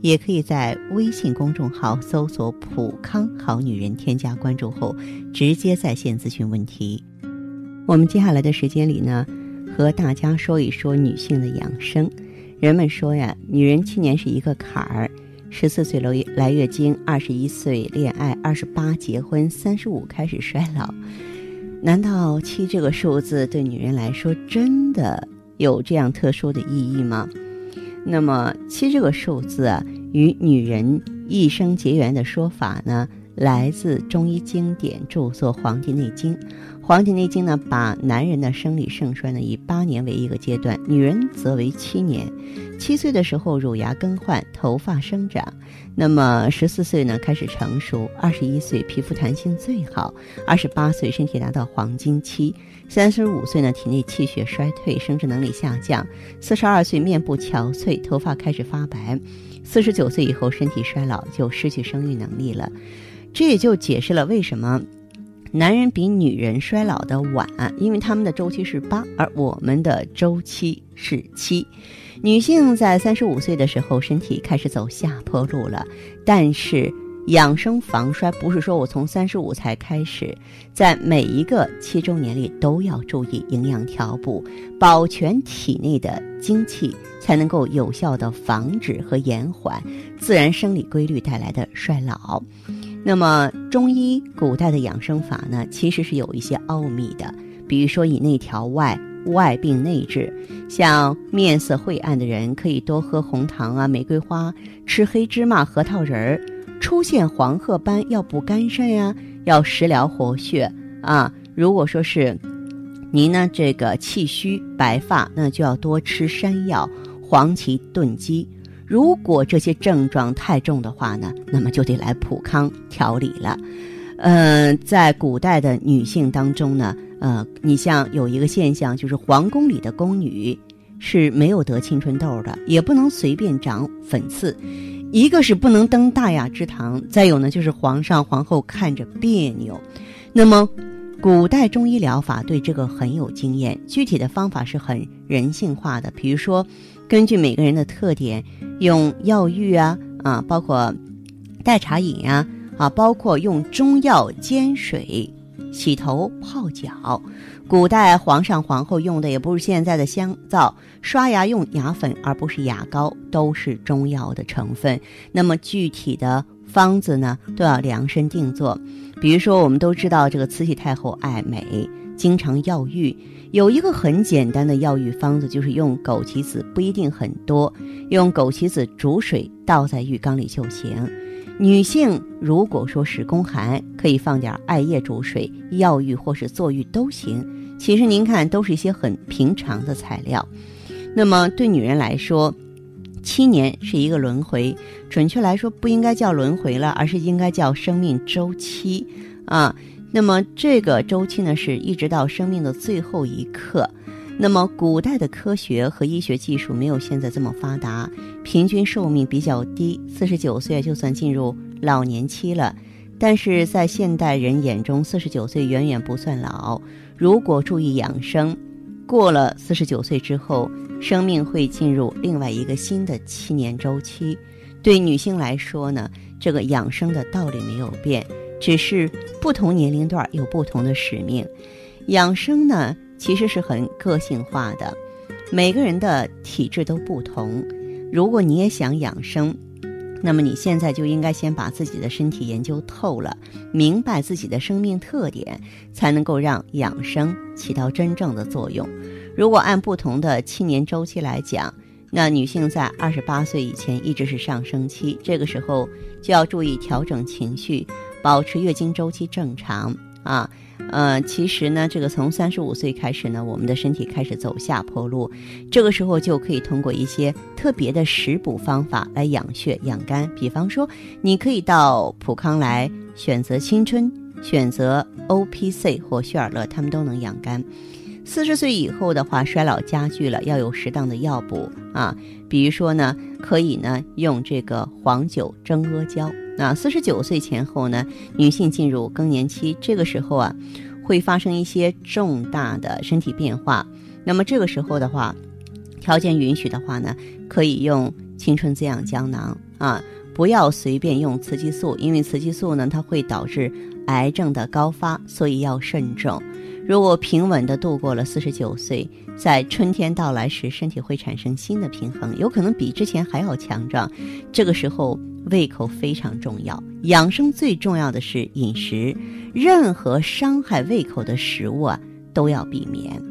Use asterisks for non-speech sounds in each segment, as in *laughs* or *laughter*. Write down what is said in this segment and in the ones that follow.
也可以在微信公众号搜索“普康好女人”，添加关注后直接在线咨询问题。我们接下来的时间里呢，和大家说一说女性的养生。人们说呀，女人七年是一个坎儿：十四岁来来月经，二十一岁恋爱，二十八结婚，三十五开始衰老。难道七这个数字对女人来说真的有这样特殊的意义吗？那么七这个数字啊，与女人一生结缘的说法呢，来自中医经典著作《黄帝内经》。《黄帝内经》呢，把男人的生理盛衰呢以八年为一个阶段，女人则为七年。七岁的时候，乳牙更换，头发生长；那么十四岁呢，开始成熟；二十一岁，皮肤弹性最好；二十八岁，身体达到黄金期。三十五岁呢，体内气血衰退，生殖能力下降；四十二岁，面部憔悴，头发开始发白；四十九岁以后，身体衰老，就失去生育能力了。这也就解释了为什么男人比女人衰老的晚，因为他们的周期是八，而我们的周期是七。女性在三十五岁的时候，身体开始走下坡路了，但是。养生防衰不是说我从三十五才开始，在每一个七周年里都要注意营养调补，保全体内的精气，才能够有效的防止和延缓自然生理规律带来的衰老。那么中医古代的养生法呢，其实是有一些奥秘的，比如说以内调外，外病内治。像面色晦暗的人，可以多喝红糖啊、玫瑰花，吃黑芝麻、核桃仁儿。出现黄褐斑要补肝肾呀，要食疗活血啊。如果说是您呢这个气虚白发，那就要多吃山药、黄芪炖鸡。如果这些症状太重的话呢，那么就得来普康调理了。嗯，在古代的女性当中呢，呃，你像有一个现象，就是皇宫里的宫女是没有得青春痘的，也不能随便长粉刺。一个是不能登大雅之堂，再有呢就是皇上皇后看着别扭。那么，古代中医疗法对这个很有经验，具体的方法是很人性化的。比如说，根据每个人的特点，用药浴啊啊，包括代茶饮啊啊，包括用中药煎水洗头泡脚。古代皇上皇后用的也不是现在的香皂，刷牙用牙粉而不是牙膏，都是中药的成分。那么具体的方子呢，都要量身定做。比如说，我们都知道这个慈禧太后爱美，经常药浴，有一个很简单的药浴方子，就是用枸杞子，不一定很多，用枸杞子煮水倒在浴缸里就行。女性如果说是宫寒，可以放点艾叶煮水，药浴或是坐浴都行。其实您看，都是一些很平常的材料。那么对女人来说，七年是一个轮回，准确来说不应该叫轮回了，而是应该叫生命周期啊。那么这个周期呢，是一直到生命的最后一刻。那么古代的科学和医学技术没有现在这么发达，平均寿命比较低，四十九岁就算进入老年期了。但是在现代人眼中，四十九岁远远不算老。如果注意养生，过了四十九岁之后，生命会进入另外一个新的七年周期。对女性来说呢，这个养生的道理没有变，只是不同年龄段有不同的使命。养生呢，其实是很个性化的，每个人的体质都不同。如果你也想养生，那么你现在就应该先把自己的身体研究透了，明白自己的生命特点，才能够让养生起到真正的作用。如果按不同的七年周期来讲，那女性在二十八岁以前一直是上升期，这个时候就要注意调整情绪，保持月经周期正常啊。呃，其实呢，这个从三十五岁开始呢，我们的身体开始走下坡路，这个时候就可以通过一些特别的食补方法来养血养肝。比方说，你可以到普康来选择青春选择 O P C 或血尔乐，它们都能养肝。四十岁以后的话，衰老加剧了，要有适当的药补啊。比如说呢，可以呢用这个黄酒蒸阿胶。那四十九岁前后呢，女性进入更年期，这个时候啊，会发生一些重大的身体变化。那么这个时候的话，条件允许的话呢，可以用青春滋养胶囊啊，不要随便用雌激素，因为雌激素呢，它会导致癌症的高发，所以要慎重。如果平稳地度过了四十九岁，在春天到来时，身体会产生新的平衡，有可能比之前还要强壮。这个时候，胃口非常重要。养生最重要的是饮食，任何伤害胃口的食物啊，都要避免。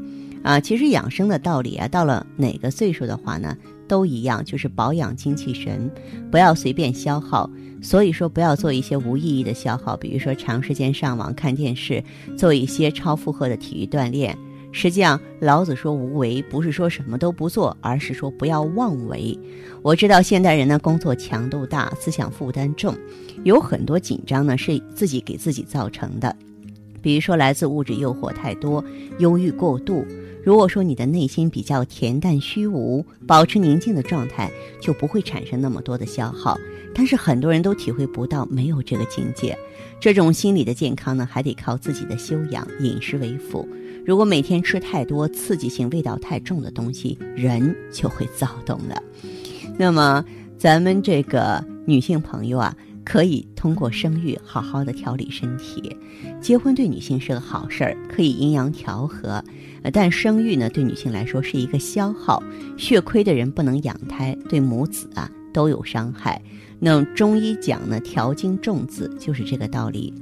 啊，其实养生的道理啊，到了哪个岁数的话呢，都一样，就是保养精气神，不要随便消耗。所以说，不要做一些无意义的消耗，比如说长时间上网看电视，做一些超负荷的体育锻炼。实际上，老子说无为，不是说什么都不做，而是说不要妄为。我知道现代人呢，工作强度大，思想负担重，有很多紧张呢是自己给自己造成的，比如说来自物质诱惑太多，忧郁过度。如果说你的内心比较恬淡虚无，保持宁静的状态，就不会产生那么多的消耗。但是很多人都体会不到没有这个境界，这种心理的健康呢，还得靠自己的修养，饮食为辅。如果每天吃太多刺激性、味道太重的东西，人就会躁动了。那么咱们这个女性朋友啊。可以通过生育好好的调理身体，结婚对女性是个好事儿，可以阴阳调和。但生育呢，对女性来说是一个消耗，血亏的人不能养胎，对母子啊都有伤害。那中医讲呢，调经重子就是这个道理。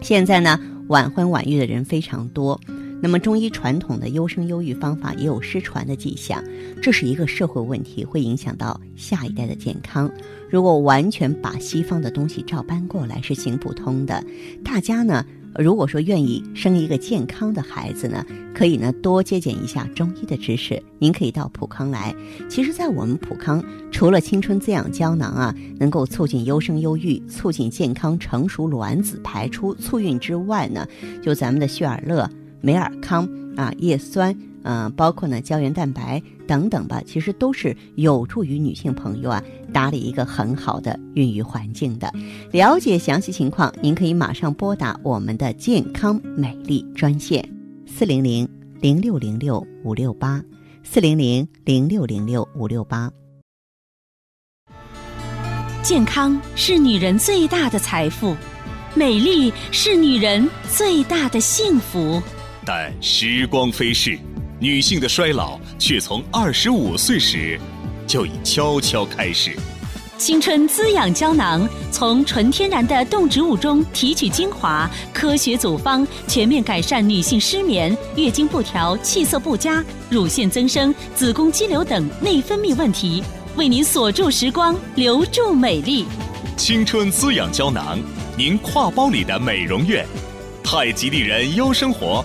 现在呢，晚婚晚育的人非常多。那么，中医传统的优生优育方法也有失传的迹象，这是一个社会问题，会影响到下一代的健康。如果完全把西方的东西照搬过来，是行不通的。大家呢，如果说愿意生一个健康的孩子呢，可以呢多接减一下中医的知识。您可以到普康来。其实，在我们普康，除了青春滋养胶囊啊，能够促进优生优育、促进健康成熟卵子排出、促孕之外呢，就咱们的血尔乐。美尔康啊，叶酸，嗯，包括呢胶原蛋白等等吧，其实都是有助于女性朋友啊打理一个很好的孕育环境的。了解详细情况，您可以马上拨打我们的健康美丽专线四零零零六零六五六八四零零零六零六五六八。健康是女人最大的财富，美丽是女人最大的幸福。但时光飞逝，女性的衰老却从二十五岁时就已悄悄开始。青春滋养胶囊从纯天然的动植物中提取精华，科学组方，全面改善女性失眠、月经不调、气色不佳、乳腺增生、子宫肌瘤等内分泌问题，为您锁住时光，留住美丽。青春滋养胶囊，您挎包里的美容院。太极丽人优生活。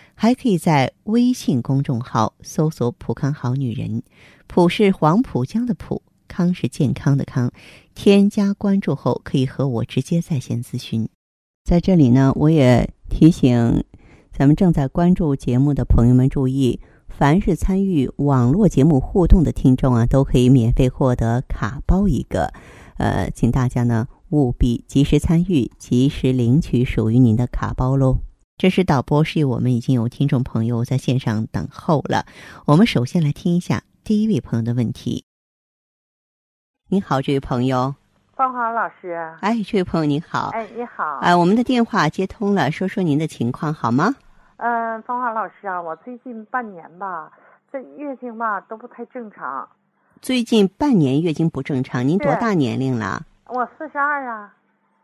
还可以在微信公众号搜索“普康好女人”。浦是黄浦江的浦，康是健康的康。添加关注后，可以和我直接在线咨询。在这里呢，我也提醒咱们正在关注节目的朋友们注意：凡是参与网络节目互动的听众啊，都可以免费获得卡包一个。呃，请大家呢务必及时参与，及时领取属于您的卡包喽。这是导播示意我们已经有听众朋友在线上等候了。我们首先来听一下。第一位朋友的问题，你好，这位朋友，芳华老师，哎，这位朋友您好，哎，你好，哎，我们的电话接通了，说说您的情况好吗？嗯，芳华老师啊，我最近半年吧，这月经吧都不太正常。最近半年月经不正常，您多大年龄了？我四十二啊。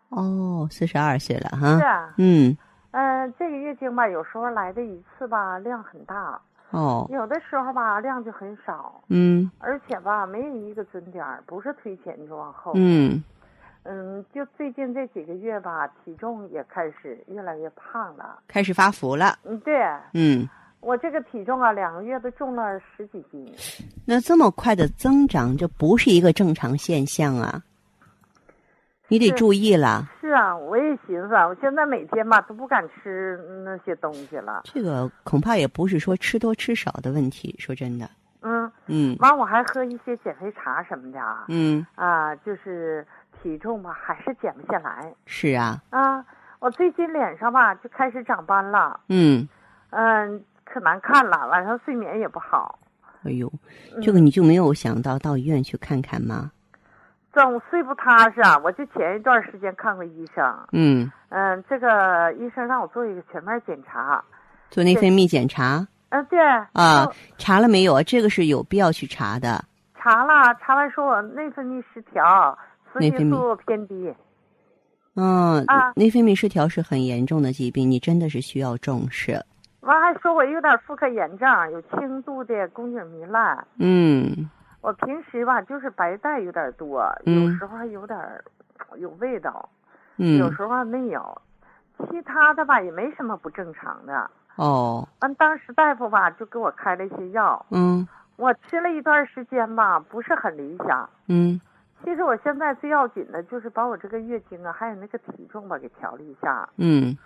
哦，四十二岁了哈。是啊。嗯。嗯，这个月经吧，有时候来的一次吧，量很大。哦，有的时候吧量就很少，嗯而且吧没有一个准点儿，不是推前就往后。嗯，嗯，就最近这几个月吧，体重也开始越来越胖了。开始发福了。嗯，对嗯，我这个体重啊，两个月都重了十几斤。那这么快的增长，这不是一个正常现象啊，你得注意了。是啊，我也寻思，啊，我现在每天吧都不敢吃那些东西了。这个恐怕也不是说吃多吃少的问题，说真的。嗯，嗯完我还喝一些减肥茶什么的啊。嗯，啊，就是体重吧还是减不下来是啊，啊。我最近脸上吧就开始长斑了，嗯，嗯，可难看了，晚上睡眠也不好。哎呦，嗯这个你就没有想到到医院去看看吗？总睡不踏实啊！我就前一段时间看过医生，嗯，嗯，这个医生让我做一个全面检查，做内分泌检查嗯，对啊，查了没有啊？这个是有必要去查的。查了，查完说我内分泌失调，雌激素偏低，嗯，啊内分泌失调是很严重的疾病，你真的是需要重视。完还说我有点妇科炎症，有轻度的宫颈糜烂。嗯我平时吧就是白带有点多，嗯。有时候还有点儿有味道，嗯。有，时候还没有，其他的吧也没什么不正常的。哦，完，当时大夫吧就给我开了一些药，嗯。我吃了一段时间吧，不是很理想。嗯。其实我现在最要紧的就是把我这个月经啊，还有那个体重吧给调了一下。嗯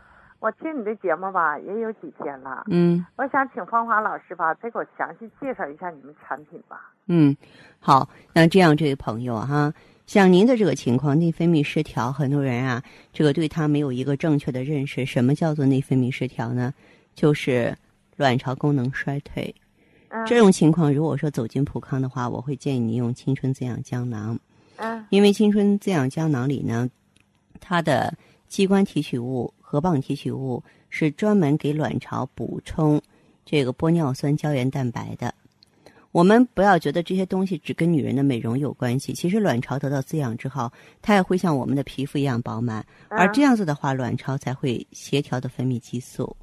我听你的节目吧，也有几天了，嗯我想请芳华老师吧，再给我详细介绍一下你们产品吧。嗯，好，那这样，这位朋友啊哈，像您的这个情况，内分泌失调，很多人啊，这个对他没有一个正确的认识。什么叫做内分泌失调呢？就是卵巢功能衰退。嗯这种情况，如果说走进普康的话，我会建议你用青春滋养胶囊，嗯因为青春滋养胶囊里呢，它的器官提取物、核棒提取物是专门给卵巢补充这个玻尿酸胶原蛋白的。我们不要觉得这些东西只跟女人的美容有关系，其实卵巢得到滋养之后，它也会像我们的皮肤一样饱满，而这样子的话，卵巢才会协调的分泌激素。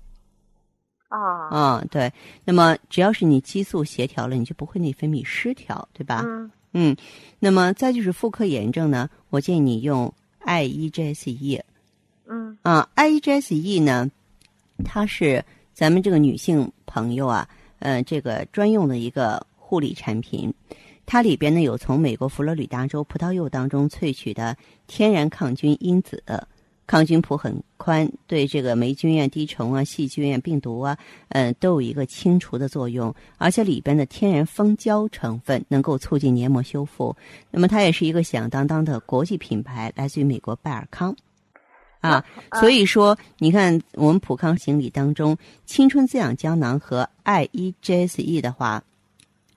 啊嗯、对。那么只要是你激素协调了，你就不会内分泌失调，对吧？嗯嗯，那么再就是妇科炎症呢，我建议你用 IEGSE 嗯啊，IEGSE 呢，它是咱们这个女性朋友啊，呃，这个专用的一个护理产品，它里边呢有从美国佛罗里达州葡萄柚当中萃取的天然抗菌因子。抗菌谱很宽，对这个霉菌啊、滴虫啊、细菌啊、病毒啊，嗯、都有一个清除的作用。而且里边的天然蜂胶成分能够促进黏膜修复。那么它也是一个响当当的国际品牌，来自于美国拜尔康。*laughs* 啊，所以说，你看我们普康行李当中，青春滋养胶囊和 IEGSE 的话，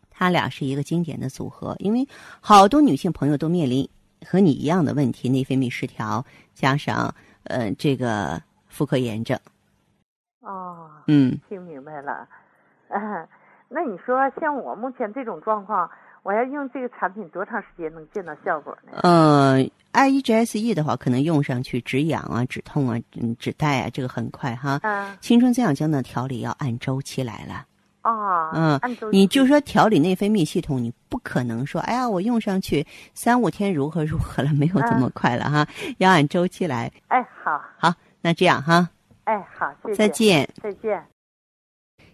它俩是一个经典的组合，因为好多女性朋友都面临和你一样的问题，内分泌失调加上呃这个妇科炎症。哦，嗯，听明白了。嗯，那你说像我目前这种状况，我要用这个产品多长时间能见到效果呢？呃，IEGSE 的话，可能用上去止痒啊、止痛啊、嗯、止带啊，这个很快哈。嗯青春滋养胶囊调理要按周期来了。哦，嗯按周，你就说调理内分泌系统，你不可能说，哎呀，我用上去三五天如何如何了，没有这么快了哈，要按周期来。哎好，好，那这样哈，哎好，谢谢，再，见。再见。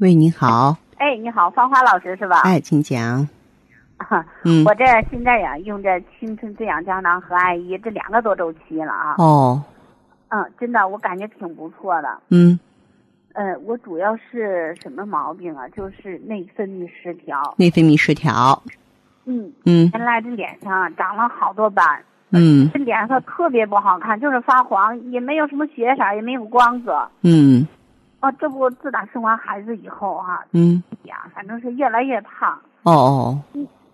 喂，你好，哎，你好，芳华老师是吧？哎，请讲。*laughs* 嗯，我这现在呀用这青春滋养胶囊和艾依这两个多周期了啊。哦，嗯，真的我感觉挺不错的。嗯，呃，我主要是什么毛病啊？就是内分泌失调。内分泌失调。嗯，嗯原来这脸上啊长了好多斑，嗯这脸色特别不好看，就是发黄，也没有什么血色，也没有光泽。嗯哦，这不自打生完孩子以后啊、嗯，呀，反正是越来越胖。哦哦，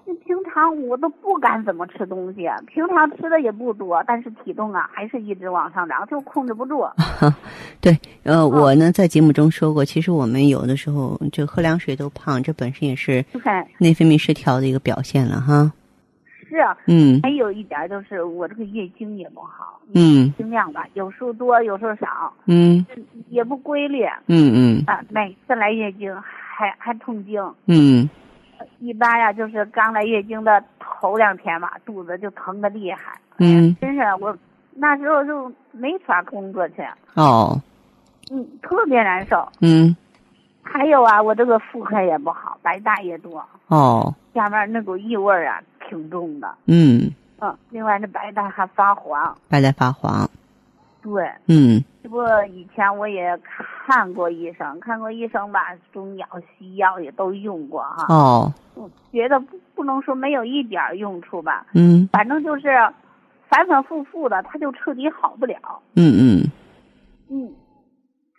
那平常我都不敢怎么吃东西，平常吃的也不多，但是体重啊还是一直往上涨，就控制不住。*laughs* 对，呃，我呢在节目中说过，其实我们有的时候就喝凉水都胖，这本身也是内分泌失调的一个表现了哈。是啊，嗯。还有一点就是我这个月经也不好，嗯。经量吧，有时候多，有时候少，嗯。也不规律。嗯嗯。啊。每次来月经还还痛经，嗯。一般呀就是刚来月经的头两天吧，肚子就疼的厉害。嗯，真是我那时候就没法工作去，哦，嗯，特别难受。嗯。还有啊，我这个妇科也不好，白带也多，哦，下面那股异味啊挺重的。嗯，嗯，另外那白带还发黄。白带发黄，对，嗯。这不以前我也看过医生，看过医生吧，中药、西药也都用过哈。哦，嗯，觉得不不能说没有一点儿用处吧，嗯。反正就是反反复复的，他就彻底好不了。嗯嗯。嗯，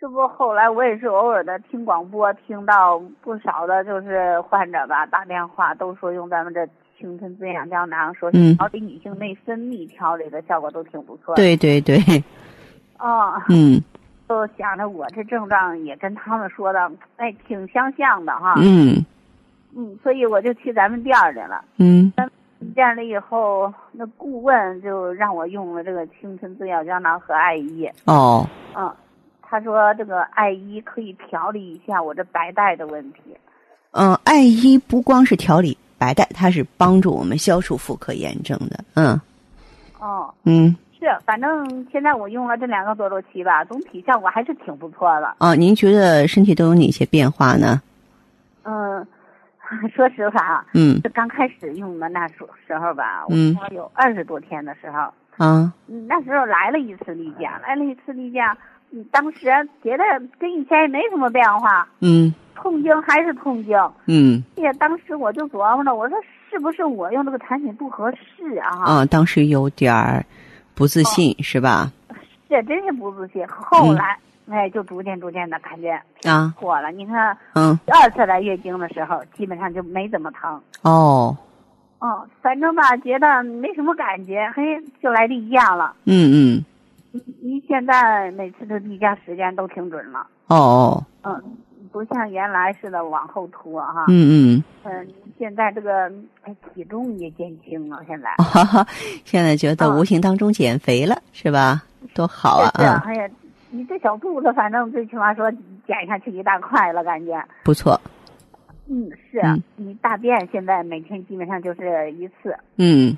这不后来我也是偶尔的听广播，听到不少的就是患者吧打电话都说用咱们这青春滋养胶囊，说嗯是调理女性内分泌调理的效果都挺不错的。，对对对，*laughs* 哦，嗯就想着我这症状也跟他们说的，哎，挺相像的哈。嗯嗯，所以我就去咱们店儿去了。嗯店儿里以后，那顾问就让我用了这个青春滋养胶囊和艾依。哦，嗯，他说这个艾依可以调理一下我这白带的问题。嗯，艾依不光是调理白带，它是帮助我们消除妇科炎症的。嗯哦，嗯是，反正现在我用了这两个多周期吧，总体效果还是挺不错的。哦，您觉得身体都有哪些变化呢？嗯，*laughs* 说实话啊，嗯这刚开始用的那时时候吧，我嗯用了有二十多天的时候，啊嗯那时候来了一次例假，来了一次例假，嗯，当时觉得跟以前也没什么变化，嗯痛经还是痛经。嗯也当时我就琢磨着，我说是不是我用这个产品不合适啊？啊，当时有点儿不自信、是吧？这真是不自信。后来，哎，就逐渐逐渐的感觉啊火了。你看，嗯第二次来月经的时候，基本上就没怎么疼。哦哦，反正吧，觉得没什么感觉，嘿，就来例假了。嗯嗯你你现在每次的例假时间都挺准了，哦哦嗯，不像原来似的往后拖哈。嗯嗯，嗯，现在这个哎体重也减轻了，现在。*laughs* 现在觉得嗯无形当中减肥了、是吧？多好啊是啊啊，，哎呀，你这小肚子，反正最起码说减下去一大块了，感觉。不错。嗯，是啊嗯你大便现在每天基本上就是一次。嗯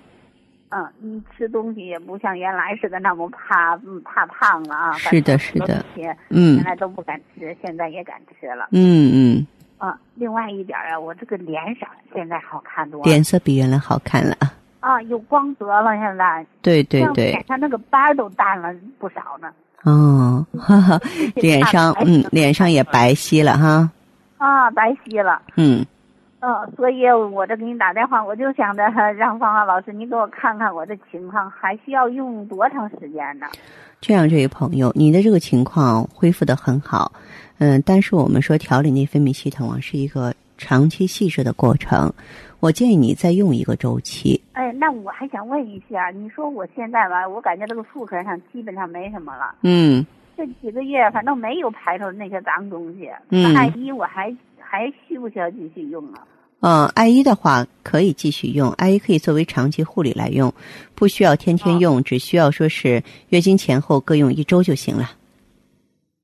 嗯，你吃东西也不像原来似的那么怕嗯怕胖了啊。是的是的嗯原来都不敢吃，现在也敢吃了。嗯嗯，啊，另外一点啊，我这个脸色现在好看多了。脸色比原来好看了啊。啊，有光泽了，现在。对对像对脸，上那个斑儿都淡了不少呢。哦，哈哈，*laughs* 脸上 *laughs* 嗯脸上也白皙了哈。啊，白皙了。嗯嗯，所以我这给你打电话，我就想着让芳芳老师你给我看看我的情况，还需要用多长时间呢？这样，这位朋友，你的这个情况恢复的很好，嗯，但是我们说调理内分泌系统啊，是一个长期细致的过程。我建议你再用一个周期。哎，那我还想问一下，你说我现在吧，我感觉这个妇科上基本上没什么了，嗯这几个月反正没有排出那些脏东西。嗯那艾依我还还需不需要继续用啊？嗯，艾依的话可以继续用，艾依可以作为长期护理来用，不需要天天用，只需要说是月经前后各用一周就行了。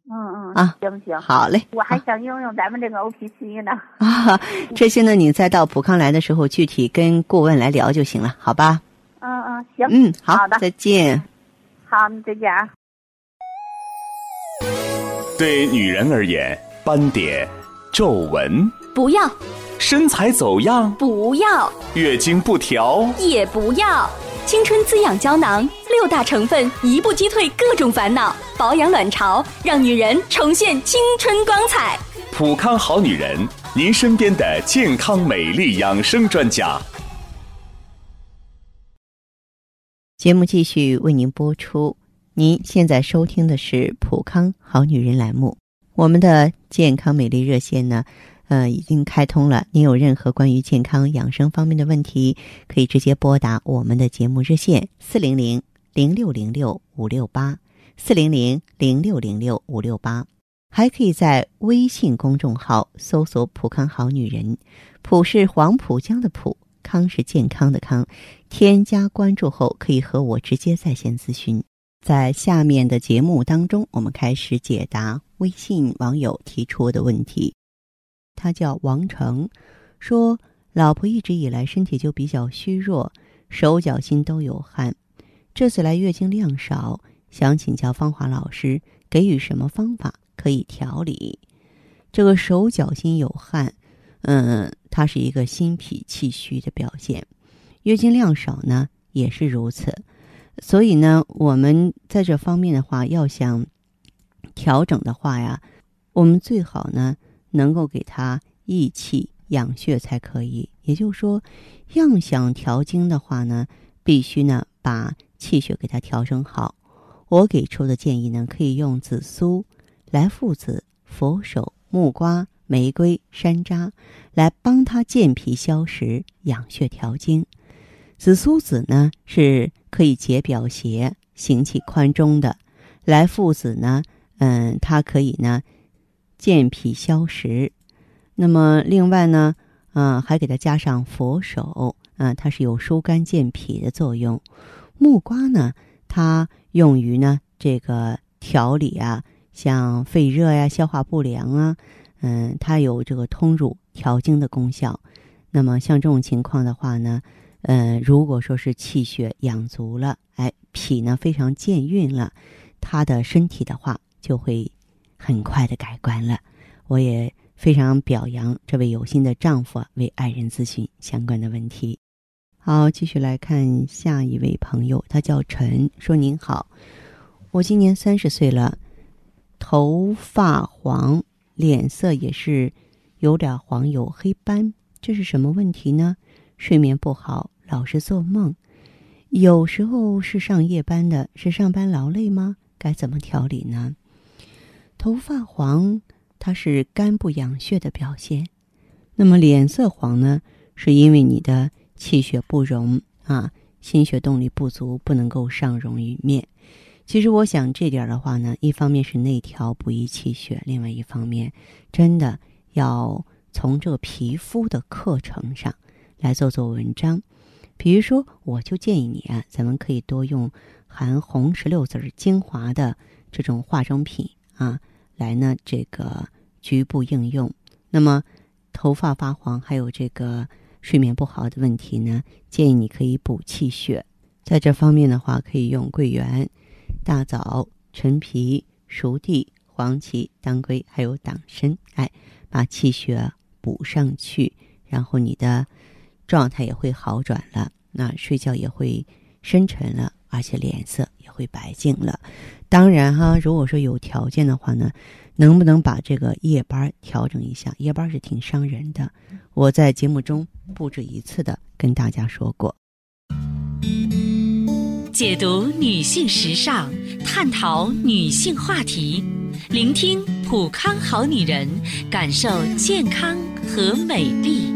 嗯嗯啊行行，好嘞，我还想用用咱们这个 O P C 呢。*laughs* 啊，这些呢，你再到普康来的时候，具体跟顾问来聊就行了，好吧？嗯嗯，行，嗯，好，好的再见。好，再见啊。对女人而言，斑点、皱纹、不要，身材走样、不要，月经不调，也不要。青春滋养胶囊六大成分，一步击退各种烦恼，保养卵巢，让女人重现青春光彩。普康好女人，您身边的健康美丽养生专家。节目继续为您播出。您现在收听的是《普康好女人》栏目，我们的健康美丽热线呢，呃，已经开通了。您有任何关于健康养生方面的问题，可以直接拨打我们的节目热线四零零零六零六五六八四零零零六零六五六八，还可以在微信公众号搜索“浦康好女人”，浦是黄浦江的浦，康是健康的康。添加关注后，可以和我直接在线咨询。在下面的节目当中，我们开始解答微信网友提出的问题。他叫王成，说老婆一直以来身体就比较虚弱，手脚心都有汗，这次来月经量少，想请教芳华老师，给予什么方法可以调理？这个手脚心有汗，嗯，它是一个心脾气虚的表现，月经量少呢也是如此。所以呢，我们在这方面的话，要想调整的话呀，我们最好呢能够给他益气养血才可以。也就是说，要想调经的话呢，必须呢把气血给它调整好。我给出的建议呢，可以用紫苏、来附子、佛手、木瓜、玫瑰、山楂来帮他健脾消食、养血调经。紫苏子呢是可以解表邪、行气宽中的，来附子呢，嗯，它可以呢健脾消食。那么另外呢，啊，还给它加上佛手，啊，它是有疏肝健脾的作用。木瓜呢，它用于呢这个调理啊，像肺热呀、消化不良啊，嗯，它有这个通乳调经的功效。那么像这种情况的话呢。嗯，如果说是气血养足了，哎，脾呢非常健运了，他的身体的话就会很快的改观了。我也非常表扬这位有心的丈夫啊为爱人咨询相关的问题。好，继续来看下一位朋友，他叫陈，说您好，我今年三十岁了，头发黄，脸色也是有点黄，有黑斑，这是什么问题呢？睡眠不好。老是做梦，有时候是上夜班的，是上班劳累吗？该怎么调理呢？头发黄，它是肝不养血的表现。那么脸色黄呢，是因为你的气血不容啊，心血动力不足，不能够上溶于面。其实我想这点的话呢，一方面是内调补益气血，另外一方面真的要从这个皮肤的课程上来做做文章。比如说，我就建议你啊，咱们可以多用含红石榴籽精华的这种化妆品啊，来呢这个局部应用。那么头发发黄，还有这个睡眠不好的问题呢，建议你可以补气血。在这方面的话，可以用桂圆、大枣、陈皮、熟地、黄芪、当归，还有党参，哎，把气血补上去，然后你的。状态也会好转了，那睡觉也会深沉了，而且脸色也会白净了。当然哈，如果说有条件的话呢，能不能把这个夜班调整一下？夜班是挺伤人的。我在节目中不止一次的跟大家说过。解读女性时尚，探讨女性话题，聆听普康好女人，感受健康和美丽。